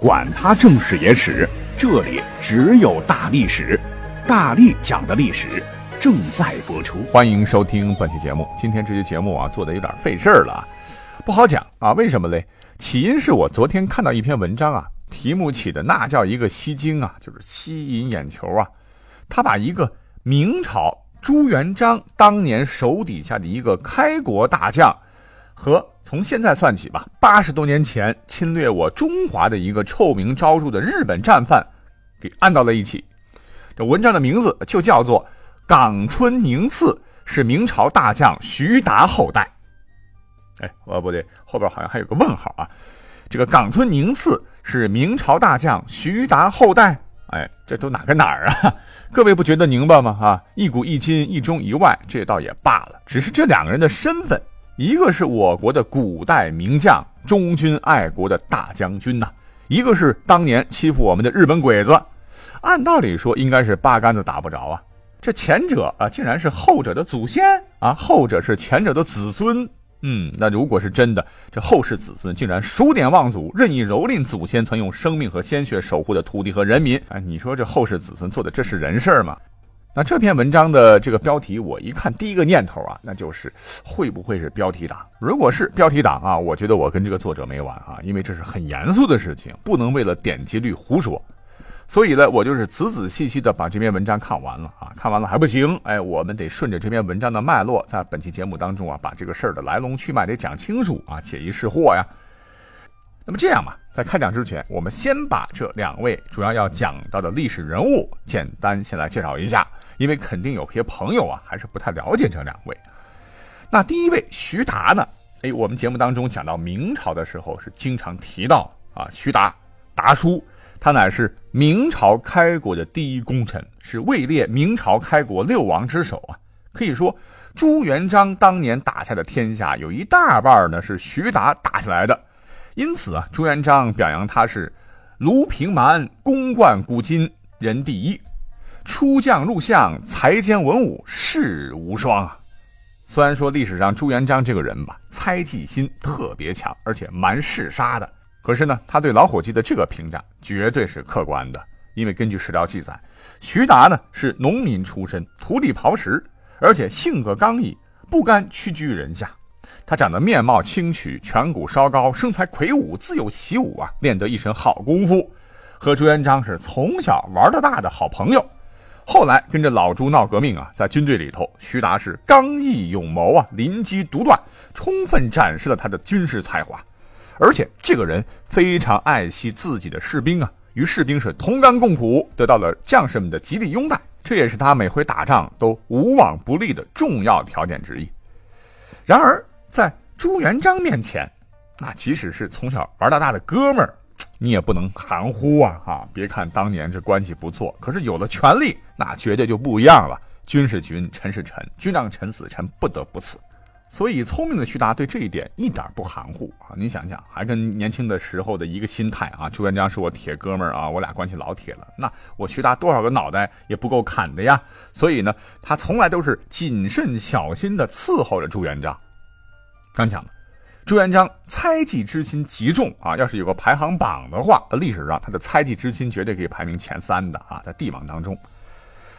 管他正史野史。这里只有大历史，大力讲的历史正在播出，欢迎收听本期节目。今天这期节目啊，做的有点费事儿了，不好讲啊。为什么嘞？起因是我昨天看到一篇文章啊，题目起的那叫一个吸睛啊，就是吸引眼球啊。他把一个明朝朱元璋当年手底下的一个开国大将和。从现在算起吧，八十多年前侵略我中华的一个臭名昭著的日本战犯，给按到了一起。这文章的名字就叫做《冈村宁次是明朝大将徐达后代》。哎，哦不对，后边好像还有个问号啊。这个冈村宁次是明朝大将徐达后代？哎，这都哪跟哪儿啊？各位不觉得拧巴吗？啊，一古一今，一中一外，这倒也罢了。只是这两个人的身份。一个是我国的古代名将、忠君爱国的大将军呐，一个是当年欺负我们的日本鬼子。按道理说，应该是八竿子打不着啊。这前者啊，竟然是后者的祖先啊，后者是前者的子孙。嗯，那如果是真的，这后世子孙竟然数典忘祖，任意蹂躏祖先曾用生命和鲜血守护的土地和人民，哎，你说这后世子孙做的这是人事吗？那这篇文章的这个标题，我一看，第一个念头啊，那就是会不会是标题党？如果是标题党啊，我觉得我跟这个作者没完啊，因为这是很严肃的事情，不能为了点击率胡说。所以呢，我就是仔仔细细的把这篇文章看完了啊，看完了还不行，哎，我们得顺着这篇文章的脉络，在本期节目当中啊，把这个事儿的来龙去脉得讲清楚啊，解疑释惑呀。那么这样吧，在开讲之前，我们先把这两位主要要讲到的历史人物简单先来介绍一下。因为肯定有些朋友啊，还是不太了解这两位。那第一位徐达呢？哎，我们节目当中讲到明朝的时候，是经常提到啊，徐达达叔，他乃是明朝开国的第一功臣，是位列明朝开国六王之首啊。可以说，朱元璋当年打下的天下，有一大半呢是徐达打下来的。因此啊，朱元璋表扬他是卢平蛮，功冠古今，人第一。出将入相，才兼文武，世无双啊！虽然说历史上朱元璋这个人吧，猜忌心特别强，而且蛮嗜杀的，可是呢，他对老伙计的这个评价绝对是客观的。因为根据史料记载，徐达呢是农民出身，土地刨食，而且性格刚毅，不甘屈居人下。他长得面貌清曲，颧骨稍高，身材魁梧，自幼习武啊，练得一身好功夫，和朱元璋是从小玩到大的好朋友。后来跟着老朱闹革命啊，在军队里头，徐达是刚毅勇谋啊，临机独断，充分展示了他的军事才华。而且这个人非常爱惜自己的士兵啊，与士兵是同甘共苦，得到了将士们的极力拥戴，这也是他每回打仗都无往不利的重要条件之一。然而在朱元璋面前，那即使是从小玩到大的哥们儿。你也不能含糊啊！哈，别看当年这关系不错，可是有了权力，那绝对就不一样了。君是君，臣是臣，君让臣死，臣不得不死。所以，聪明的徐达对这一点一点不含糊啊！你想想，还跟年轻的时候的一个心态啊，朱元璋是我铁哥们儿啊，我俩关系老铁了。那我徐达多少个脑袋也不够砍的呀！所以呢，他从来都是谨慎小心的伺候着朱元璋。刚讲的。朱元璋猜忌之心极重啊！要是有个排行榜的话，历史上他的猜忌之心绝对可以排名前三的啊，在帝王当中。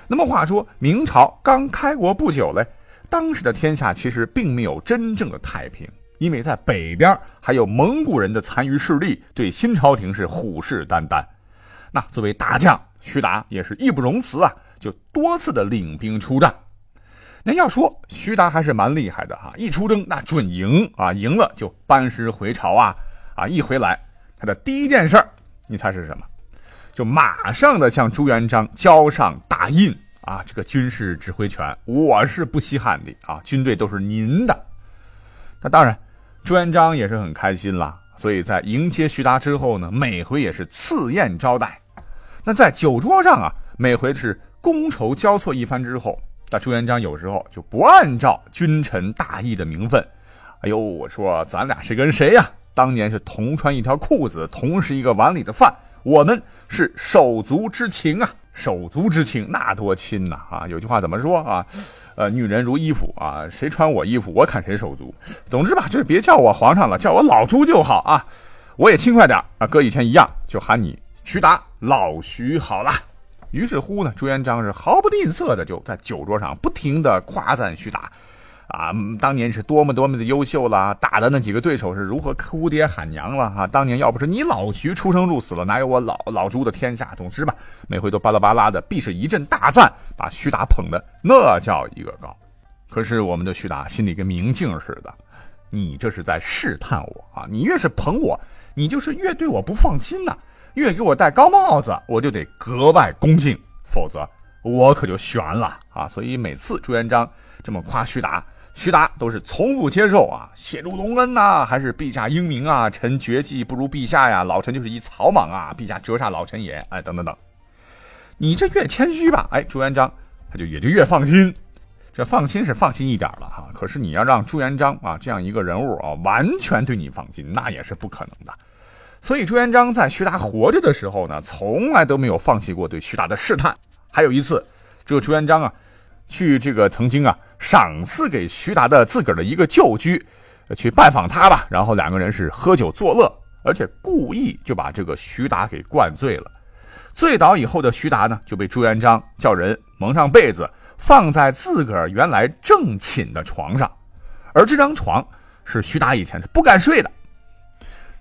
那么话说，明朝刚开国不久嘞，当时的天下其实并没有真正的太平，因为在北边还有蒙古人的残余势力对新朝廷是虎视眈眈。那作为大将，徐达也是义不容辞啊，就多次的领兵出战。那要说徐达还是蛮厉害的哈，一出征那准赢啊，赢了就班师回朝啊，啊一回来他的第一件事儿，你猜是什么？就马上的向朱元璋交上大印啊，这个军事指挥权我是不稀罕的啊，军队都是您的。那当然，朱元璋也是很开心啦，所以在迎接徐达之后呢，每回也是赐宴招待。那在酒桌上啊。每回是觥筹交错一番之后，那朱元璋有时候就不按照君臣大义的名分，哎呦，我说咱俩谁跟谁呀？当年是同穿一条裤子，同食一个碗里的饭，我们是手足之情啊！手足之情那多亲呐啊！有句话怎么说啊？呃，女人如衣服啊，谁穿我衣服，我砍谁手足。总之吧，就是别叫我皇上了，叫我老朱就好啊。我也轻快点啊，搁以前一样，就喊你徐达老徐好了。于是乎呢，朱元璋是毫不吝啬的就在酒桌上不停的夸赞徐达。啊，当年是多么多么的优秀了，打的那几个对手是如何哭爹喊娘了哈！当年要不是你老徐出生入死了，哪有我老老朱的天下？总之吧，每回都巴拉巴拉的，必是一阵大赞，把徐达捧的那叫一个高。可是我们的徐达心里跟明镜似的，你这是在试探我啊！你越是捧我，你就是越对我不放心呐，越给我戴高帽子，我就得格外恭敬，否则我可就悬了啊！所以每次朱元璋这么夸徐达。徐达都是从不接受啊，谢主隆恩呐，还是陛下英明啊？臣绝技不如陛下呀，老臣就是一草莽啊，陛下折煞老臣也，哎，等等等。你这越谦虚吧，哎，朱元璋他就也就越放心。这放心是放心一点了哈，可是你要让朱元璋啊这样一个人物啊完全对你放心，那也是不可能的。所以朱元璋在徐达活着的时候呢，从来都没有放弃过对徐达的试探。还有一次，这个朱元璋啊，去这个曾经啊。赏赐给徐达的自个儿的一个旧居，去拜访他吧。然后两个人是喝酒作乐，而且故意就把这个徐达给灌醉了。醉倒以后的徐达呢，就被朱元璋叫人蒙上被子，放在自个儿原来正寝的床上。而这张床是徐达以前是不敢睡的。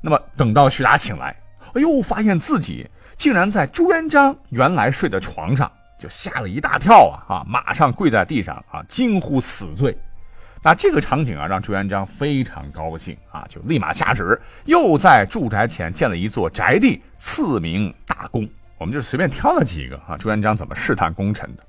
那么等到徐达醒来，哎呦，发现自己竟然在朱元璋原来睡的床上。就吓了一大跳啊啊！马上跪在地上啊，惊呼死罪。那这个场景啊，让朱元璋非常高兴啊，就立马下旨，又在住宅前建了一座宅地，赐名大功。我们就随便挑了几个啊，朱元璋怎么试探功臣的。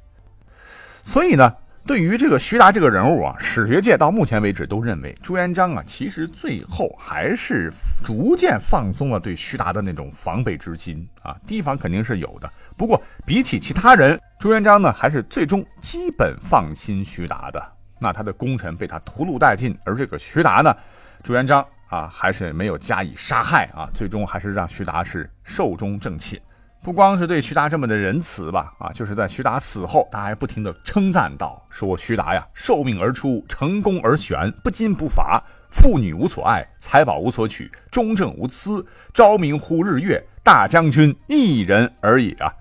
所以呢。对于这个徐达这个人物啊，史学界到目前为止都认为朱元璋啊，其实最后还是逐渐放松了对徐达的那种防备之心啊。提防肯定是有的，不过比起其他人，朱元璋呢还是最终基本放心徐达的。那他的功臣被他屠戮殆尽，而这个徐达呢，朱元璋啊还是没有加以杀害啊，最终还是让徐达是寿终正寝。不光是对徐达这么的仁慈吧，啊，就是在徐达死后，他还不停的称赞道：“说徐达呀，受命而出，成功而选，不矜不伐，妇女无所爱，财宝无所取，忠正无私，昭明乎日月，大将军一人而已啊！”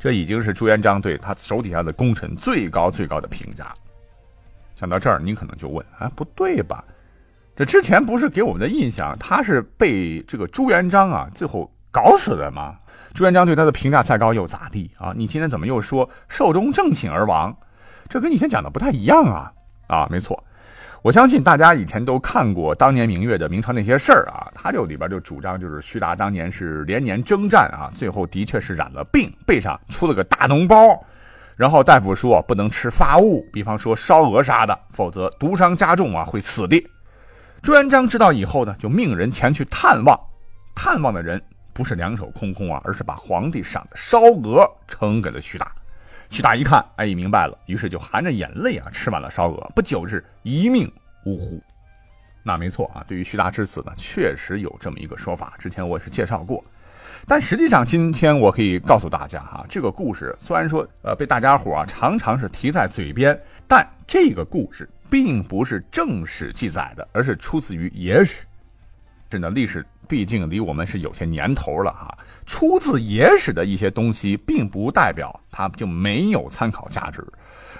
这已经是朱元璋对他手底下的功臣最高最高的评价。讲到这儿，你可能就问：啊，不对吧？这之前不是给我们的印象，他是被这个朱元璋啊最后搞死的吗？朱元璋对他的评价再高又咋地啊？你今天怎么又说寿终正寝而亡？这跟以前讲的不太一样啊！啊，没错，我相信大家以前都看过当年明月的《明朝那些事儿》啊，他就里边就主张就是徐达当年是连年征战啊，最后的确是染了病，背上出了个大脓包，然后大夫说不能吃发物，比方说烧鹅啥的，否则毒伤加重啊，会死的。朱元璋知道以后呢，就命人前去探望，探望的人。不是两手空空啊，而是把皇帝赏的烧鹅呈给了徐达。徐达一看，哎，明白了，于是就含着眼泪啊吃完了烧鹅，不久是一命呜呼。那没错啊，对于徐达之死呢，确实有这么一个说法，之前我也是介绍过。但实际上，今天我可以告诉大家哈，这个故事虽然说呃被大家伙啊常常是提在嘴边，但这个故事并不是正史记载的，而是出自于野史。真的历史毕竟离我们是有些年头了哈，出自野史的一些东西，并不代表它就没有参考价值。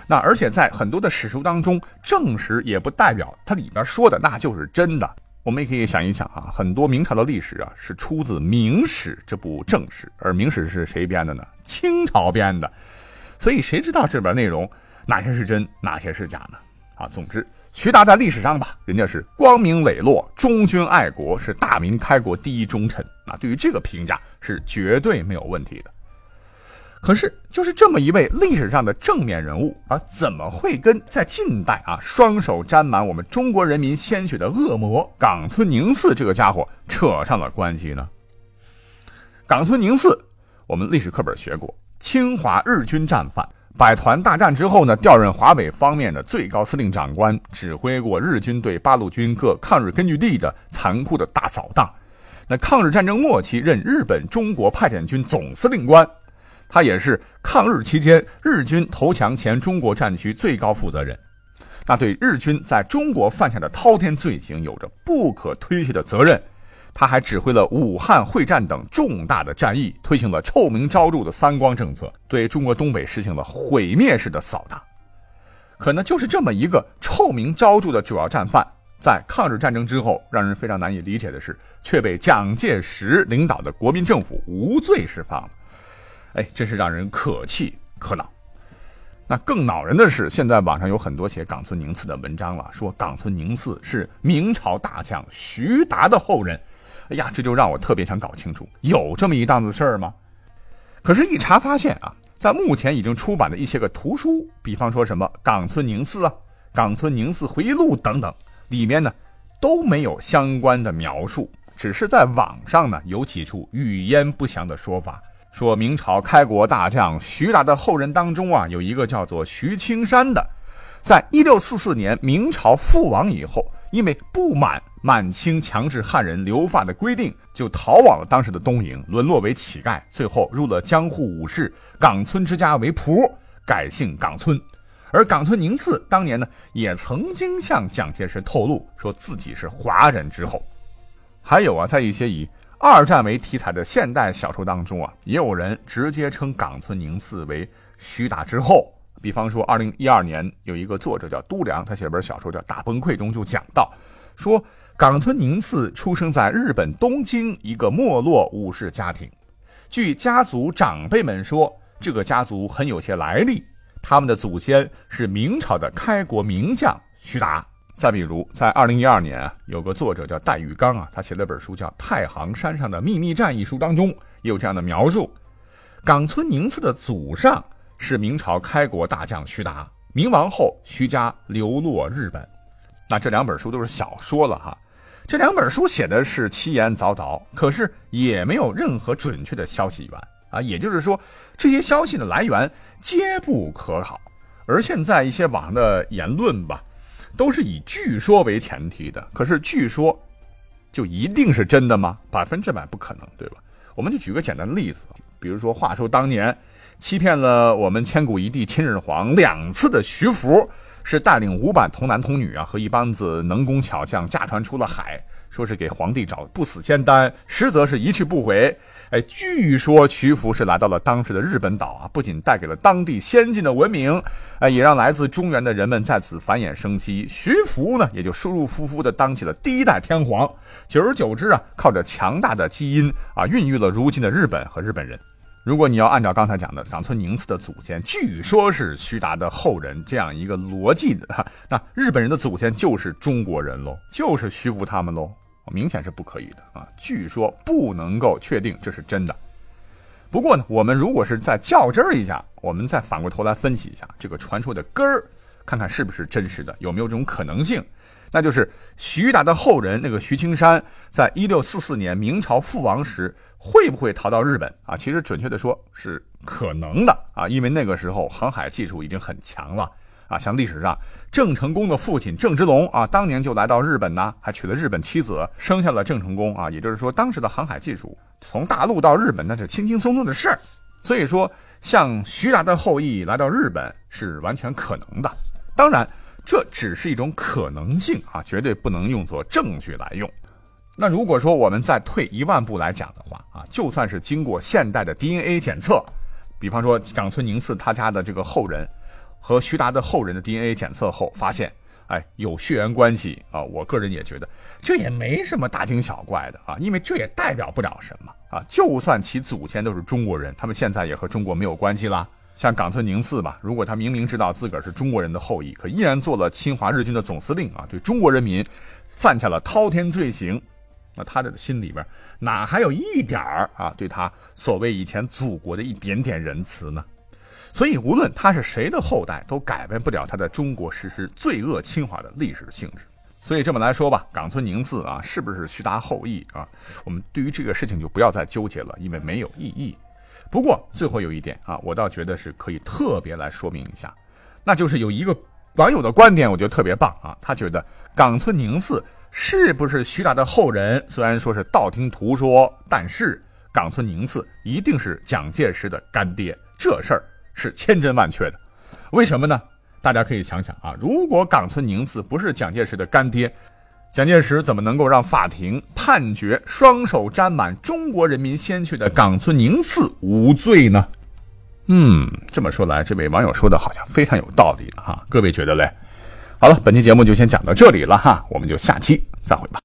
那而且在很多的史书当中，正史也不代表它里边说的那就是真的。我们也可以想一想啊，很多明朝的历史啊是出自《明史》这部正史，而《明史》是谁编的呢？清朝编的。所以谁知道这边内容哪些是真，哪些是假呢？啊，总之。徐达在历史上吧，人家是光明磊落、忠君爱国，是大明开国第一忠臣啊。对于这个评价是绝对没有问题的。可是，就是这么一位历史上的正面人物啊，怎么会跟在近代啊双手沾满我们中国人民鲜血的恶魔冈村宁次这个家伙扯上了关系呢？冈村宁次，我们历史课本学过，侵华日军战犯。百团大战之后呢，调任华北方面的最高司令长官，指挥过日军对八路军各抗日根据地的残酷的大扫荡。那抗日战争末期，任日本中国派遣军总司令官，他也是抗日期间日军投降前中国战区最高负责人。那对日军在中国犯下的滔天罪行有着不可推卸的责任。他还指挥了武汉会战等重大的战役，推行了臭名昭著的“三光”政策，对中国东北实行了毁灭式的扫荡。可能就是这么一个臭名昭著的主要战犯，在抗日战争之后，让人非常难以理解的是，却被蒋介石领导的国民政府无罪释放了。哎，真是让人可气可恼。那更恼人的是，现在网上有很多写冈村宁次的文章了，说冈村宁次是明朝大将徐达的后人。哎呀，这就让我特别想搞清楚，有这么一档子事儿吗？可是，一查发现啊，在目前已经出版的一些个图书，比方说什么《冈村宁次》啊，《冈村宁次回忆录》等等，里面呢都没有相关的描述，只是在网上呢有几处语焉不详的说法，说明朝开国大将徐达的后人当中啊，有一个叫做徐青山的，在一六四四年明朝覆亡以后，因为不满。满清强制汉人留发的规定，就逃往了当时的东瀛，沦落为乞丐，最后入了江户武士冈村之家为仆，改姓冈村。而冈村宁次当年呢，也曾经向蒋介石透露，说自己是华人之后。还有啊，在一些以二战为题材的现代小说当中啊，也有人直接称冈村宁次为徐达之后。比方说，二零一二年有一个作者叫都良，他写了本小说叫《大崩溃》，中就讲到说。冈村宁次出生在日本东京一个没落武士家庭，据家族长辈们说，这个家族很有些来历，他们的祖先是明朝的开国名将徐达。再比如，在二零一二年啊，有个作者叫戴玉刚啊，他写了本书叫《太行山上的秘密战》一书当中也有这样的描述：冈村宁次的祖上是明朝开国大将徐达，明亡后徐家流落日本。那这两本书都是小说了哈。这两本书写的是七言凿凿，可是也没有任何准确的消息源啊，也就是说，这些消息的来源皆不可考。而现在一些网上的言论吧，都是以据说为前提的。可是据说就一定是真的吗？百分之百不可能，对吧？我们就举个简单的例子，比如说，话说当年欺骗了我们千古一帝秦始皇两次的徐福。是带领五百童男童女啊，和一帮子能工巧匠驾船出了海，说是给皇帝找不死仙丹，实则是一去不回。哎，据说徐福是来到了当时的日本岛啊，不仅带给了当地先进的文明，哎，也让来自中原的人们在此繁衍生息。徐福呢，也就舒舒服服的当起了第一代天皇。久而久之啊，靠着强大的基因啊，孕育了如今的日本和日本人。如果你要按照刚才讲的冈村宁次的祖先，据说是徐达的后人这样一个逻辑的，那日本人的祖先就是中国人喽，就是徐福他们喽，明显是不可以的啊！据说不能够确定这是真的。不过呢，我们如果是再较真儿一下，我们再反过头来分析一下这个传说的根儿，看看是不是真实的，有没有这种可能性？那就是徐达的后人那个徐青山，在一六四四年明朝覆亡时，会不会逃到日本啊？其实准确的说是可能的啊，因为那个时候航海技术已经很强了啊。像历史上郑成功的父亲郑芝龙啊，当年就来到日本呢，还娶了日本妻子，生下了郑成功啊。也就是说，当时的航海技术从大陆到日本那是轻轻松松的事儿。所以说，像徐达的后裔来到日本是完全可能的。当然。这只是一种可能性啊，绝对不能用作证据来用。那如果说我们再退一万步来讲的话啊，就算是经过现代的 DNA 检测，比方说冈村宁次他家的这个后人和徐达的后人的 DNA 检测后发现，哎，有血缘关系啊，我个人也觉得这也没什么大惊小怪的啊，因为这也代表不了什么啊。就算其祖先都是中国人，他们现在也和中国没有关系啦。像冈村宁次吧，如果他明明知道自个儿是中国人的后裔，可依然做了侵华日军的总司令啊，对中国人民犯下了滔天罪行，那他的心里边哪还有一点儿啊对他所谓以前祖国的一点点仁慈呢？所以无论他是谁的后代，都改变不了他在中国实施罪恶侵华的历史性质。所以这么来说吧，冈村宁次啊，是不是徐达后裔啊？我们对于这个事情就不要再纠结了，因为没有意义。不过最后有一点啊，我倒觉得是可以特别来说明一下，那就是有一个网友的观点，我觉得特别棒啊。他觉得冈村宁次是不是徐达的后人，虽然说是道听途说，但是冈村宁次一定是蒋介石的干爹，这事儿是千真万确的。为什么呢？大家可以想想啊，如果冈村宁次不是蒋介石的干爹，蒋介石怎么能够让法庭判决双手沾满中国人民鲜血的冈村宁次无罪呢？嗯，这么说来，这位网友说的好像非常有道理哈。各位觉得嘞？好了，本期节目就先讲到这里了哈，我们就下期再会吧。